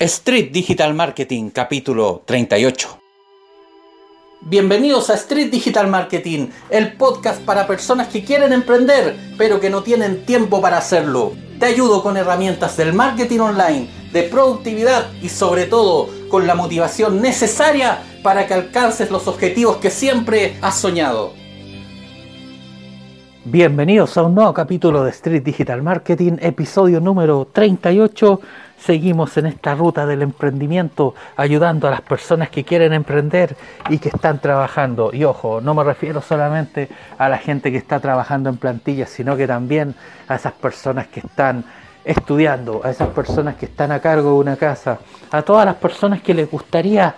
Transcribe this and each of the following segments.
Street Digital Marketing, capítulo 38. Bienvenidos a Street Digital Marketing, el podcast para personas que quieren emprender, pero que no tienen tiempo para hacerlo. Te ayudo con herramientas del marketing online, de productividad y sobre todo con la motivación necesaria para que alcances los objetivos que siempre has soñado. Bienvenidos a un nuevo capítulo de Street Digital Marketing, episodio número 38 Seguimos en esta ruta del emprendimiento ayudando a las personas que quieren emprender y que están trabajando. Y ojo, no me refiero solamente a la gente que está trabajando en plantillas, sino que también a esas personas que están estudiando, a esas personas que están a cargo de una casa, a todas las personas que les gustaría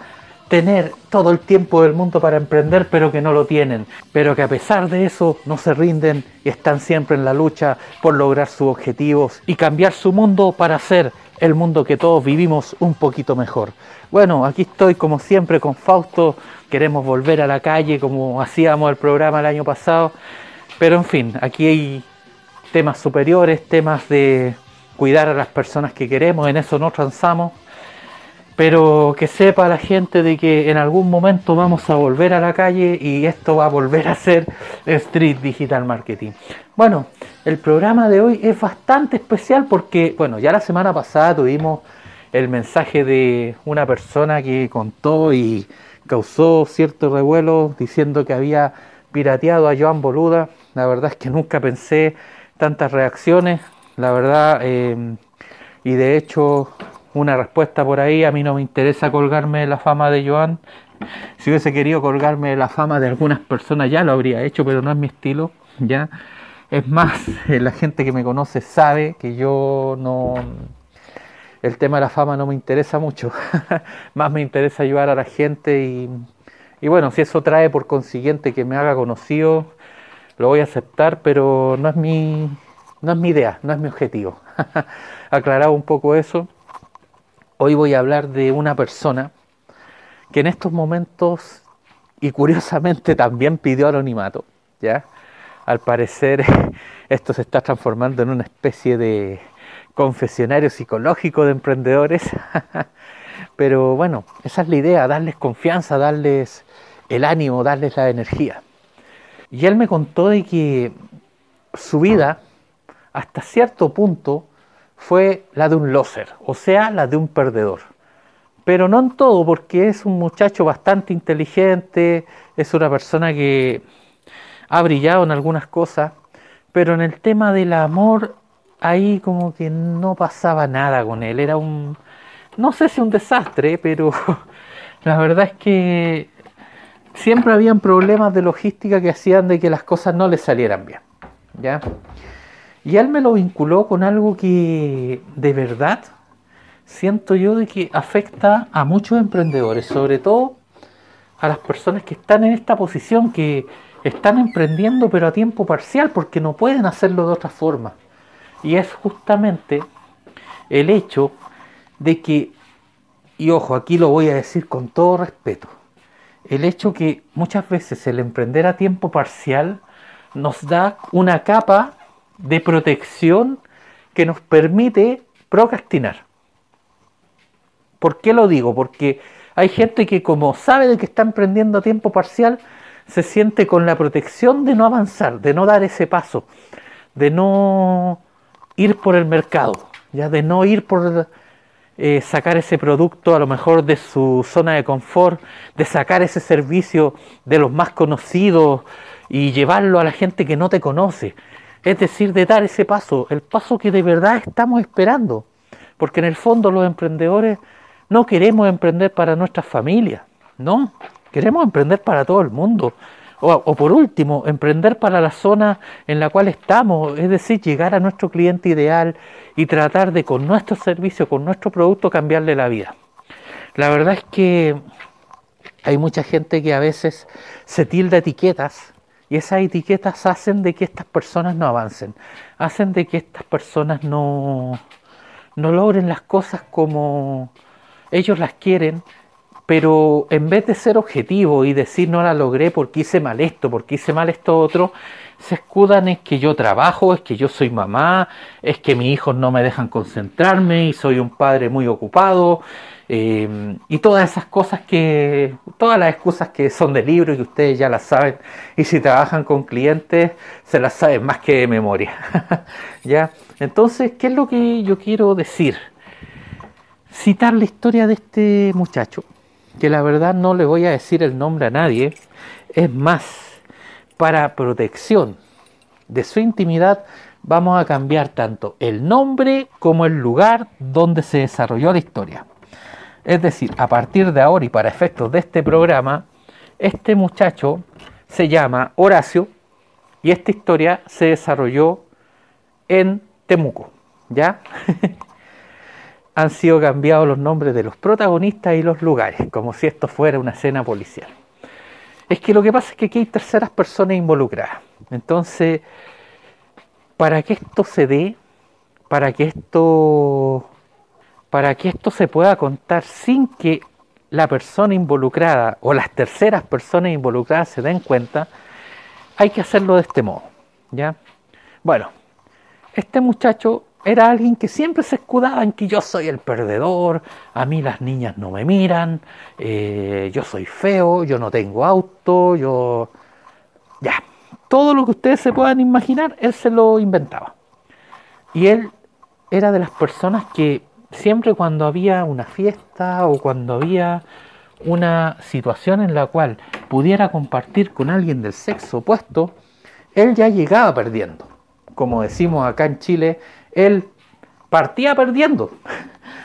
tener todo el tiempo del mundo para emprender, pero que no lo tienen, pero que a pesar de eso no se rinden y están siempre en la lucha por lograr sus objetivos y cambiar su mundo para ser el mundo que todos vivimos un poquito mejor. Bueno, aquí estoy como siempre con Fausto, queremos volver a la calle como hacíamos el programa el año pasado, pero en fin, aquí hay temas superiores, temas de cuidar a las personas que queremos, en eso no transamos, pero que sepa la gente de que en algún momento vamos a volver a la calle y esto va a volver a ser Street Digital Marketing. Bueno, el programa de hoy es bastante especial porque, bueno, ya la semana pasada tuvimos el mensaje de una persona que contó y causó cierto revuelo diciendo que había pirateado a Joan Boluda. La verdad es que nunca pensé tantas reacciones, la verdad, eh, y de hecho una respuesta por ahí. A mí no me interesa colgarme la fama de Joan. Si hubiese querido colgarme la fama de algunas personas ya lo habría hecho, pero no es mi estilo. Ya es más, la gente que me conoce sabe que yo no el tema de la fama no me interesa mucho. más me interesa ayudar a la gente y, y bueno, si eso trae por consiguiente que me haga conocido, lo voy a aceptar, pero no es mi no es mi idea, no es mi objetivo. Aclarado un poco eso. Hoy voy a hablar de una persona que en estos momentos, y curiosamente también pidió anonimato, ¿ya? Al parecer esto se está transformando en una especie de confesionario psicológico de emprendedores, pero bueno, esa es la idea, darles confianza, darles el ánimo, darles la energía. Y él me contó de que su vida, hasta cierto punto, fue la de un loser, o sea, la de un perdedor. Pero no en todo, porque es un muchacho bastante inteligente, es una persona que ha brillado en algunas cosas, pero en el tema del amor, ahí como que no pasaba nada con él. Era un, no sé si un desastre, pero la verdad es que siempre habían problemas de logística que hacían de que las cosas no le salieran bien. ¿Ya? Y él me lo vinculó con algo que de verdad siento yo de que afecta a muchos emprendedores, sobre todo a las personas que están en esta posición, que están emprendiendo pero a tiempo parcial porque no pueden hacerlo de otra forma. Y es justamente el hecho de que, y ojo, aquí lo voy a decir con todo respeto, el hecho que muchas veces el emprender a tiempo parcial nos da una capa de protección que nos permite procrastinar. ¿Por qué lo digo? Porque hay gente que como sabe de que está emprendiendo a tiempo parcial, se siente con la protección de no avanzar, de no dar ese paso, de no ir por el mercado, ya de no ir por eh, sacar ese producto a lo mejor de su zona de confort, de sacar ese servicio de los más conocidos y llevarlo a la gente que no te conoce. Es decir, de dar ese paso, el paso que de verdad estamos esperando. Porque en el fondo los emprendedores no queremos emprender para nuestras familias, no, queremos emprender para todo el mundo. O, por último, emprender para la zona en la cual estamos, es decir, llegar a nuestro cliente ideal y tratar de con nuestro servicio, con nuestro producto, cambiarle la vida. La verdad es que hay mucha gente que a veces se tilda etiquetas y esas etiquetas hacen de que estas personas no avancen, hacen de que estas personas no, no logren las cosas como ellos las quieren, pero en vez de ser objetivo y decir no la logré porque hice mal esto, porque hice mal esto otro, se escudan en que yo trabajo, es que yo soy mamá, es que mis hijos no me dejan concentrarme y soy un padre muy ocupado. Eh, y todas esas cosas que, todas las excusas que son de libro y que ustedes ya las saben, y si trabajan con clientes, se las saben más que de memoria. ¿Ya? Entonces, ¿qué es lo que yo quiero decir? Citar la historia de este muchacho que la verdad no le voy a decir el nombre a nadie, es más, para protección de su intimidad vamos a cambiar tanto el nombre como el lugar donde se desarrolló la historia. Es decir, a partir de ahora y para efectos de este programa, este muchacho se llama Horacio y esta historia se desarrolló en Temuco, ¿ya? han sido cambiados los nombres de los protagonistas y los lugares, como si esto fuera una escena policial. Es que lo que pasa es que aquí hay terceras personas involucradas. Entonces, para que esto se dé, para que esto, para que esto se pueda contar sin que la persona involucrada o las terceras personas involucradas se den cuenta, hay que hacerlo de este modo. ¿ya? Bueno, este muchacho era alguien que siempre se escudaba en que yo soy el perdedor, a mí las niñas no me miran, eh, yo soy feo, yo no tengo auto, yo... Ya, todo lo que ustedes se puedan imaginar, él se lo inventaba. Y él era de las personas que siempre cuando había una fiesta o cuando había una situación en la cual pudiera compartir con alguien del sexo opuesto, él ya llegaba perdiendo. Como decimos acá en Chile, él partía perdiendo,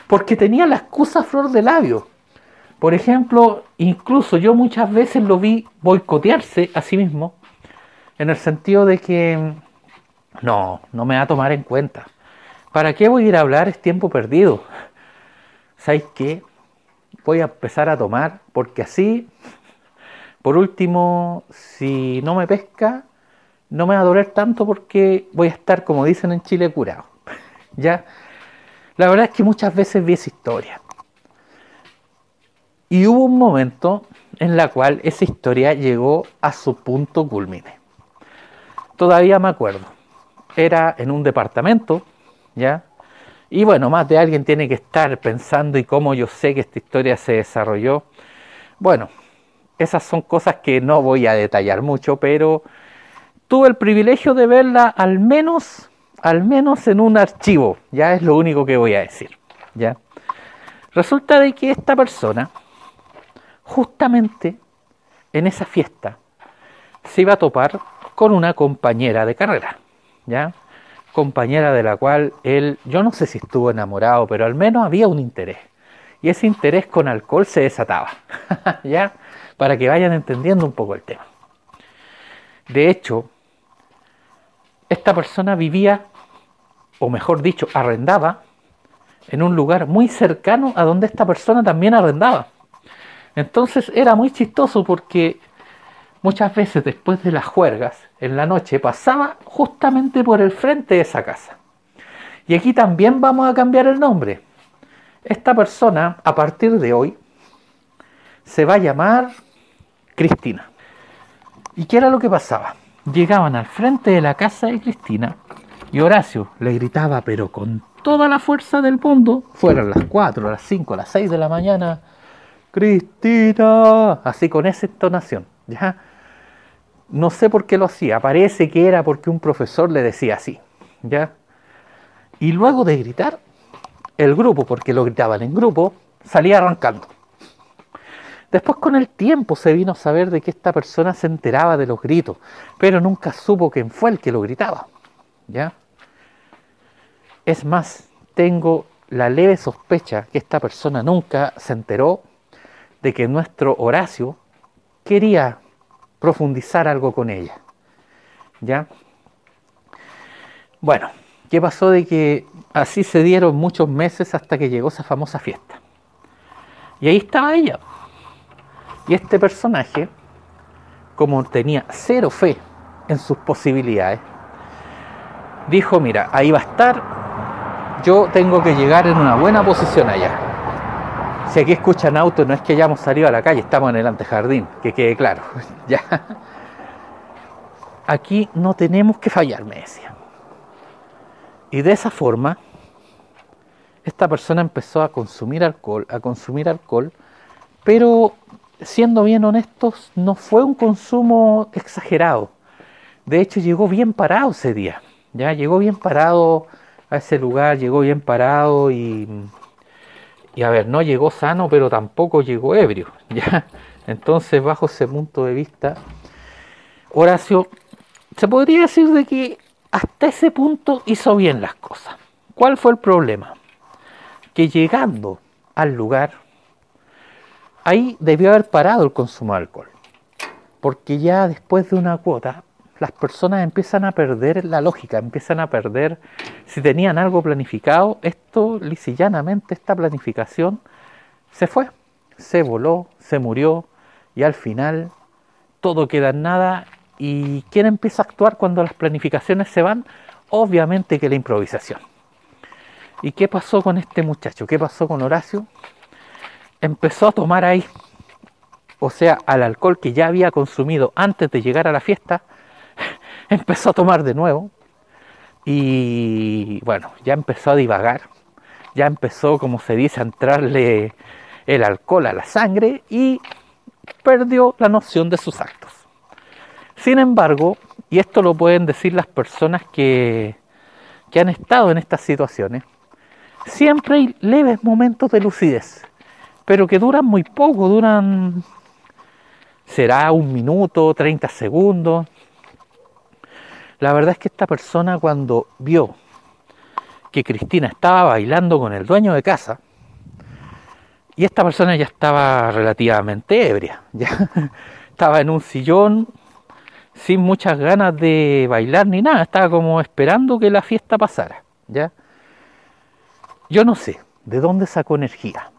porque tenía la excusa flor de labio. Por ejemplo, incluso yo muchas veces lo vi boicotearse a sí mismo, en el sentido de que no, no me va a tomar en cuenta. ¿Para qué voy a ir a hablar? Es tiempo perdido. ¿Sabéis qué? Voy a empezar a tomar, porque así, por último, si no me pesca, no me va a doler tanto porque voy a estar, como dicen en Chile, curado. ¿Ya? La verdad es que muchas veces vi esa historia. Y hubo un momento en la cual esa historia llegó a su punto culmine. Todavía me acuerdo. Era en un departamento, ¿ya? Y bueno, más de alguien tiene que estar pensando y cómo yo sé que esta historia se desarrolló. Bueno, esas son cosas que no voy a detallar mucho, pero tuve el privilegio de verla al menos al menos en un archivo, ya es lo único que voy a decir, ¿ya? Resulta de que esta persona, justamente en esa fiesta, se iba a topar con una compañera de carrera, ¿ya? Compañera de la cual él, yo no sé si estuvo enamorado, pero al menos había un interés. Y ese interés con alcohol se desataba, ¿ya? Para que vayan entendiendo un poco el tema. De hecho, esta persona vivía o mejor dicho, arrendaba en un lugar muy cercano a donde esta persona también arrendaba. Entonces era muy chistoso porque muchas veces después de las juergas, en la noche, pasaba justamente por el frente de esa casa. Y aquí también vamos a cambiar el nombre. Esta persona, a partir de hoy, se va a llamar Cristina. ¿Y qué era lo que pasaba? Llegaban al frente de la casa de Cristina y Horacio le gritaba, pero con toda la fuerza del mundo, fueran las 4, las 5, las 6 de la mañana, Cristina, así con esa entonación, ¿ya? No sé por qué lo hacía, parece que era porque un profesor le decía así, ¿ya? Y luego de gritar, el grupo, porque lo gritaban en grupo, salía arrancando. Después con el tiempo se vino a saber de que esta persona se enteraba de los gritos, pero nunca supo quién fue el que lo gritaba. ¿Ya? Es más, tengo la leve sospecha que esta persona nunca se enteró de que nuestro Horacio quería profundizar algo con ella. ¿Ya? Bueno, ¿qué pasó de que así se dieron muchos meses hasta que llegó esa famosa fiesta? Y ahí estaba ella. Y este personaje, como tenía cero fe en sus posibilidades, dijo, mira, ahí va a estar, yo tengo que llegar en una buena posición allá. Si aquí escuchan autos, no es que hayamos salido a la calle, estamos en el antejardín, que quede claro. ya. Aquí no tenemos que fallar, me decía. Y de esa forma, esta persona empezó a consumir alcohol, a consumir alcohol, pero siendo bien honestos, no fue un consumo exagerado. De hecho, llegó bien parado ese día. Ya llegó bien parado a ese lugar, llegó bien parado y, y a ver, no llegó sano, pero tampoco llegó ebrio. ¿ya? Entonces, bajo ese punto de vista, Horacio, se podría decir de que hasta ese punto hizo bien las cosas. ¿Cuál fue el problema? Que llegando al lugar, ahí debió haber parado el consumo de alcohol. Porque ya después de una cuota, las personas empiezan a perder la lógica, empiezan a perder, si tenían algo planificado, esto lisillanamente, esta planificación se fue, se voló, se murió y al final todo queda en nada. ¿Y quién empieza a actuar cuando las planificaciones se van? Obviamente que la improvisación. ¿Y qué pasó con este muchacho? ¿Qué pasó con Horacio? Empezó a tomar ahí, o sea, al alcohol que ya había consumido antes de llegar a la fiesta, empezó a tomar de nuevo y bueno, ya empezó a divagar, ya empezó, como se dice, a entrarle el alcohol a la sangre y perdió la noción de sus actos. Sin embargo, y esto lo pueden decir las personas que, que han estado en estas situaciones, siempre hay leves momentos de lucidez, pero que duran muy poco, duran, será un minuto, 30 segundos, la verdad es que esta persona cuando vio que Cristina estaba bailando con el dueño de casa, y esta persona ya estaba relativamente ebria, ya estaba en un sillón sin muchas ganas de bailar ni nada, estaba como esperando que la fiesta pasara, ¿ya? Yo no sé de dónde sacó energía.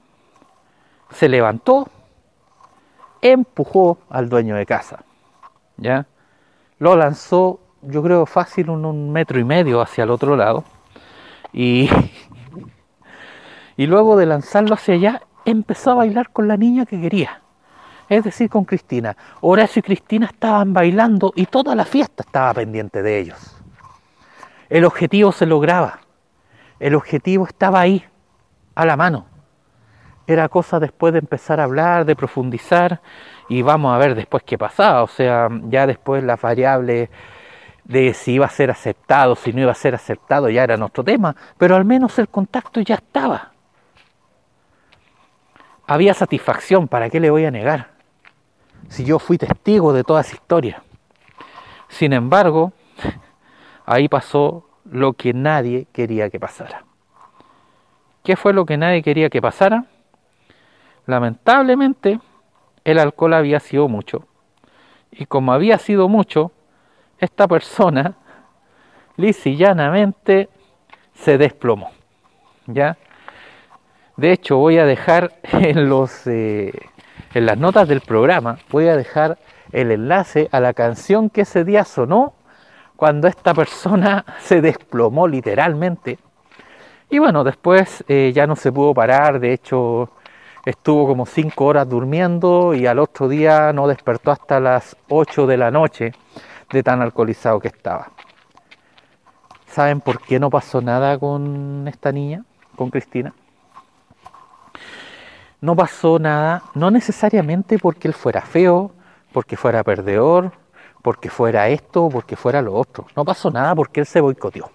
Se levantó, empujó al dueño de casa, ¿ya? Lo lanzó yo creo fácil un, metro y medio hacia el otro lado. Y, y luego de lanzarlo hacia allá, empezó a bailar con la niña que quería. Es decir, con Cristina. Horacio y Cristina estaban bailando y toda la fiesta estaba pendiente de ellos. El objetivo se lograba. El objetivo estaba ahí, a la mano. Era cosa después de empezar a hablar, de profundizar y vamos a ver después qué pasaba. O sea, ya después las variables de si iba a ser aceptado, si no iba a ser aceptado, ya era nuestro tema, pero al menos el contacto ya estaba. Había satisfacción, ¿para qué le voy a negar? Si yo fui testigo de toda esa historia. Sin embargo, ahí pasó lo que nadie quería que pasara. ¿Qué fue lo que nadie quería que pasara? Lamentablemente, el alcohol había sido mucho. Y como había sido mucho, esta persona llanamente se desplomó. ¿ya? De hecho, voy a dejar en, los, eh, en las notas del programa, voy a dejar el enlace a la canción que ese día sonó cuando esta persona se desplomó literalmente. Y bueno, después eh, ya no se pudo parar, de hecho estuvo como cinco horas durmiendo y al otro día no despertó hasta las 8 de la noche de tan alcoholizado que estaba. ¿Saben por qué no pasó nada con esta niña, con Cristina? No pasó nada, no necesariamente porque él fuera feo, porque fuera perdedor, porque fuera esto, porque fuera lo otro. No pasó nada porque él se boicoteó.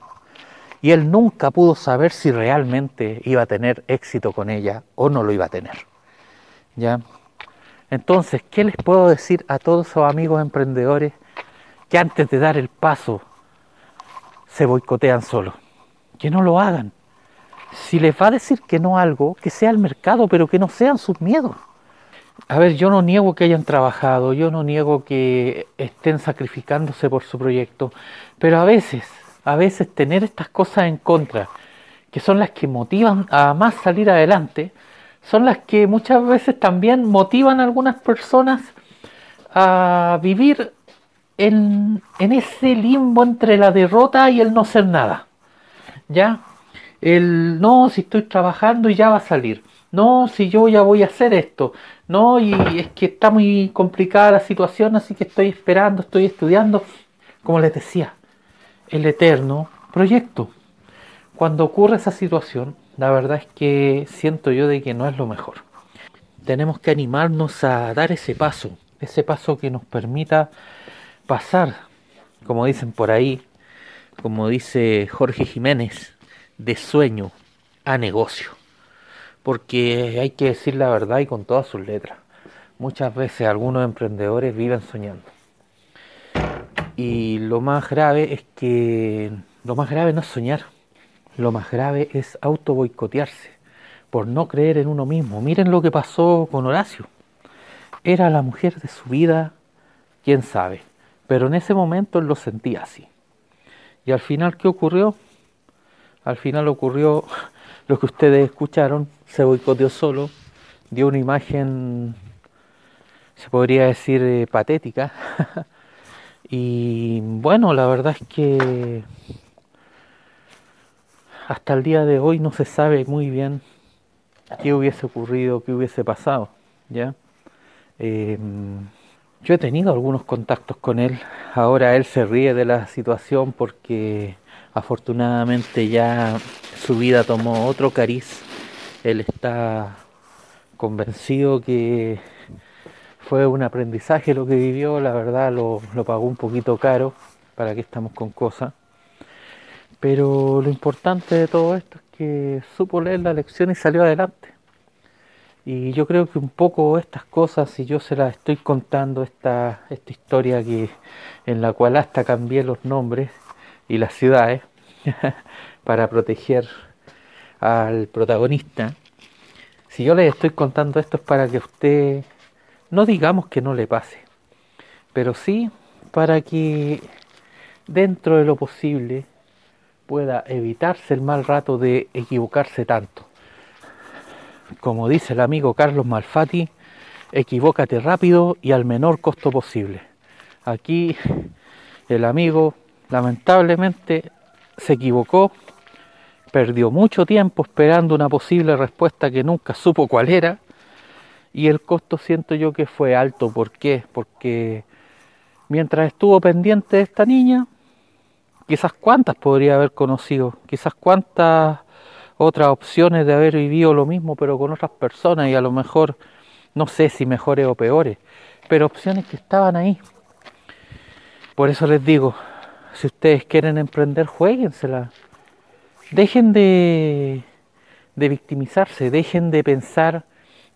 Y él nunca pudo saber si realmente iba a tener éxito con ella o no lo iba a tener. ¿Ya? Entonces, ¿qué les puedo decir a todos esos amigos emprendedores que antes de dar el paso se boicotean solos. Que no lo hagan. Si les va a decir que no algo, que sea el mercado, pero que no sean sus miedos. A ver, yo no niego que hayan trabajado, yo no niego que estén sacrificándose por su proyecto, pero a veces, a veces tener estas cosas en contra, que son las que motivan a más salir adelante, son las que muchas veces también motivan a algunas personas a vivir en, ese limbo entre la derrota y el no ser nada. ¿Ya? El no, si estoy trabajando y ya va a salir. no, si yo ya voy a hacer esto, no, y es que está muy complicada la situación, así que estoy esperando, estoy estudiando, como les decía, el eterno proyecto. Cuando ocurre esa situación, la verdad es que siento yo de que no es lo mejor. Tenemos que animarnos a dar ese paso, ese paso que nos permita pasar, como dicen por ahí, como dice Jorge Jiménez, de sueño a negocio porque hay que decir la verdad y con todas sus letras. Muchas veces algunos emprendedores viven soñando. Y lo más grave es que lo más grave no es soñar, lo más grave es auto boicotearse por no creer en uno mismo. Miren lo que pasó con Horacio. Era la mujer de su vida, quién sabe, pero en ese momento él lo sentía así. Y al final, ¿qué ocurrió? Al final ocurrió lo que ustedes escucharon, se boicoteó solo, dio una imagen, se podría decir, eh, patética. y bueno, la verdad es que hasta el día de hoy no se sabe muy bien qué hubiese ocurrido, qué hubiese pasado. ¿ya? Em, yo he tenido algunos contactos con él, ahora él se ríe de la situación porque afortunadamente ya su vida tomó otro cariz. Él está convencido que fue un aprendizaje lo que vivió, la verdad lo, pagó un poquito caro, para que estamos con cosas. Pero lo importante de todo esto es que supo leer la lección y salió adelante. Y yo creo que un poco estas cosas, si yo se las estoy contando, esta, esta historia que, en la cual hasta cambié los nombres, y las ciudades para proteger al protagonista. Si yo les estoy contando esto es para que usted no digamos que no le pase, pero sí para que dentro de lo posible pueda evitarse el mal rato de equivocarse tanto. Como dice el amigo Carlos Malfatti, equivócate rápido y al menor costo posible. Aquí el amigo lamentablemente se equivocó, perdió mucho tiempo esperando una posible respuesta que nunca supo cuál era y el costo siento yo que fue alto. ¿Por qué? Porque mientras estuvo pendiente de esta niña, quizás cuántas podría haber conocido, quizás cuántas otras opciones de haber vivido lo mismo pero con otras personas y a lo mejor no sé si mejores o peores, pero opciones que estaban ahí. Por eso les digo, si ustedes quieren emprender, jueguensela. Dejen de, de victimizarse, dejen de pensar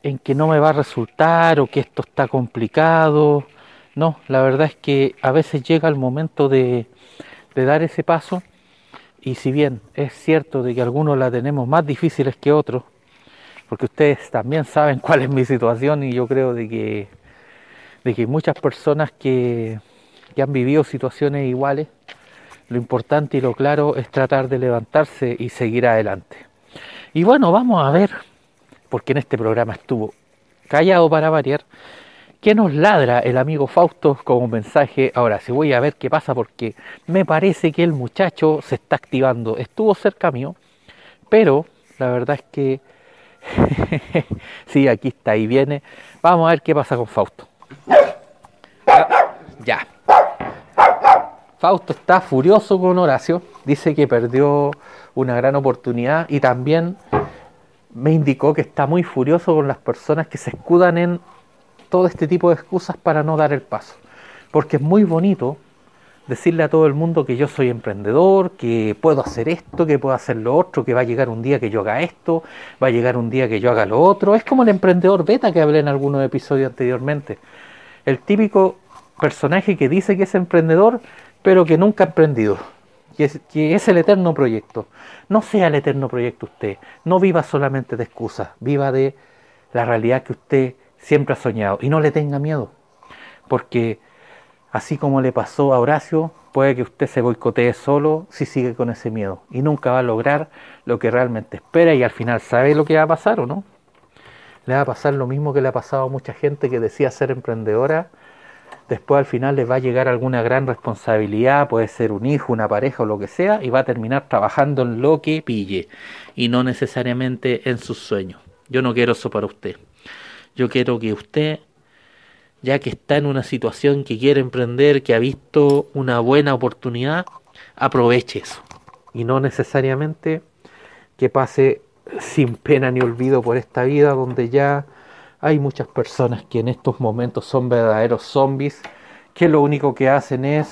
en que no me va a resultar o que esto está complicado. No, la verdad es que a veces llega el momento de, de dar ese paso y si bien es cierto de que algunos la tenemos más difíciles que otros, porque ustedes también saben cuál es mi situación y yo creo de que, de que muchas personas que, que han vivido situaciones iguales, lo importante y lo claro es tratar de levantarse y seguir adelante. Y bueno, vamos a ver, porque en este programa estuvo callado para variar, qué nos ladra el amigo Fausto como mensaje. Ahora, si voy a ver qué pasa, porque me parece que el muchacho se está activando. Estuvo cerca mío, pero la verdad es que sí, aquí está y viene. Vamos a ver qué pasa con Fausto. Ya. Fausto está furioso con Horacio, dice que perdió una gran oportunidad y también me indicó que está muy furioso con las personas que se escudan en todo este tipo de excusas para no dar el paso. Porque es muy bonito decirle a todo el mundo que yo soy emprendedor, que puedo hacer esto, que puedo hacer lo otro, que va a llegar un día que yo haga esto, va a llegar un día que yo haga lo otro. Es como el emprendedor beta que hablé en algunos episodios anteriormente. El típico personaje que dice que es emprendedor, pero que nunca ha emprendido, que es, el eterno proyecto. No sea el eterno proyecto usted, no viva solamente de excusas, viva de la realidad que usted siempre ha soñado y no le tenga miedo, porque así como le pasó a Horacio, puede que usted se boicotee solo si sigue con ese miedo y nunca va a lograr lo que realmente espera y al final sabe lo que va a pasar o no. Le va a pasar lo mismo que le ha pasado a mucha gente que decía ser emprendedora después al final les va a llegar alguna gran responsabilidad, puede ser un hijo, una pareja o lo que sea, y va a terminar trabajando en lo que pille y no necesariamente en sus sueños. Yo no quiero eso para usted. Yo quiero que usted, ya que está en una situación que quiere emprender, que ha visto una buena oportunidad, aproveche eso. Y no necesariamente que pase sin pena ni olvido por esta vida donde ya hay muchas personas que en estos momentos son verdaderos zombies que lo único que hacen es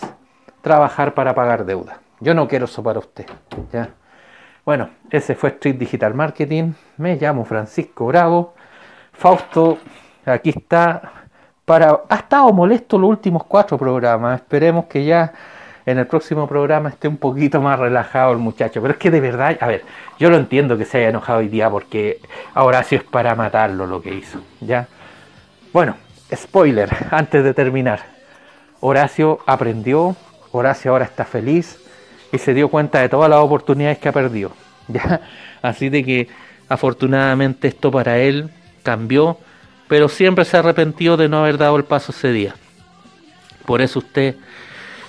trabajar para pagar deuda. Yo no quiero eso para usted. Bueno, ese fue Street Digital Marketing. Me llamo Francisco Bravo. Fausto, aquí está. Para, ha estado molesto los últimos cuatro programas. Esperemos que ya en el próximo programa esté un poquito más relajado el muchacho. Pero es que de verdad, a ver, yo lo entiendo que se haya enojado hoy día porque Horacio es para matarlo lo que hizo. ¿ya? Bueno, spoiler, antes de terminar. Horacio aprendió, Horacio ahora está feliz y se dio cuenta de todas las oportunidades que ha perdido. ¿ya? Así de que afortunadamente esto para él cambió, pero siempre se arrepintió de no haber dado el paso ese día. Por eso usted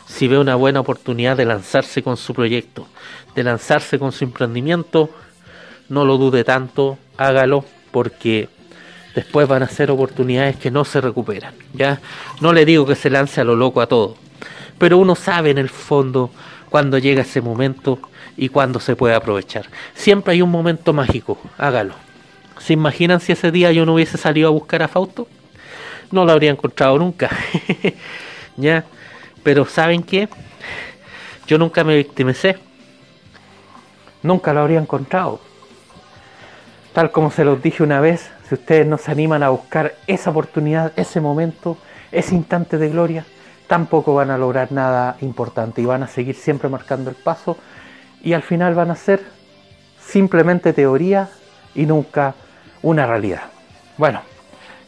si ve una buena oportunidad de lanzarse con su proyecto, de lanzarse con su emprendimiento, no lo dude tanto, hágalo porque después van a ser oportunidades que no se recuperan. Ya no le digo que se lance a lo loco a todo, pero uno sabe en el fondo cuando llega ese momento y cuándo se puede aprovechar. Siempre hay un momento mágico, hágalo. ¿Se imaginan si ese día yo no hubiese salido a buscar a Fausto? No lo habría encontrado nunca. ya pero ¿saben qué? Yo nunca me victimicé. Nunca lo habría encontrado. Tal como se los dije una vez, si ustedes no se animan a buscar esa oportunidad, ese momento, ese instante de gloria, tampoco van a lograr nada importante y van a seguir siempre marcando el paso y al final van a ser simplemente teoría y nunca una realidad. Bueno,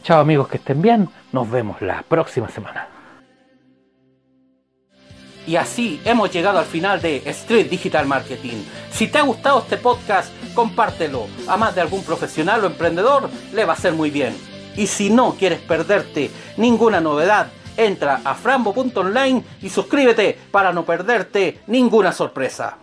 chao amigos, que estén bien, nos vemos la próxima semana. Y así hemos llegado al final de Street Digital Marketing. Si te ha gustado este podcast, compártelo. A más de algún profesional o emprendedor le va a ser muy bien. Y si no quieres perderte ninguna novedad, entra a frambo.online y suscríbete para no perderte ninguna sorpresa.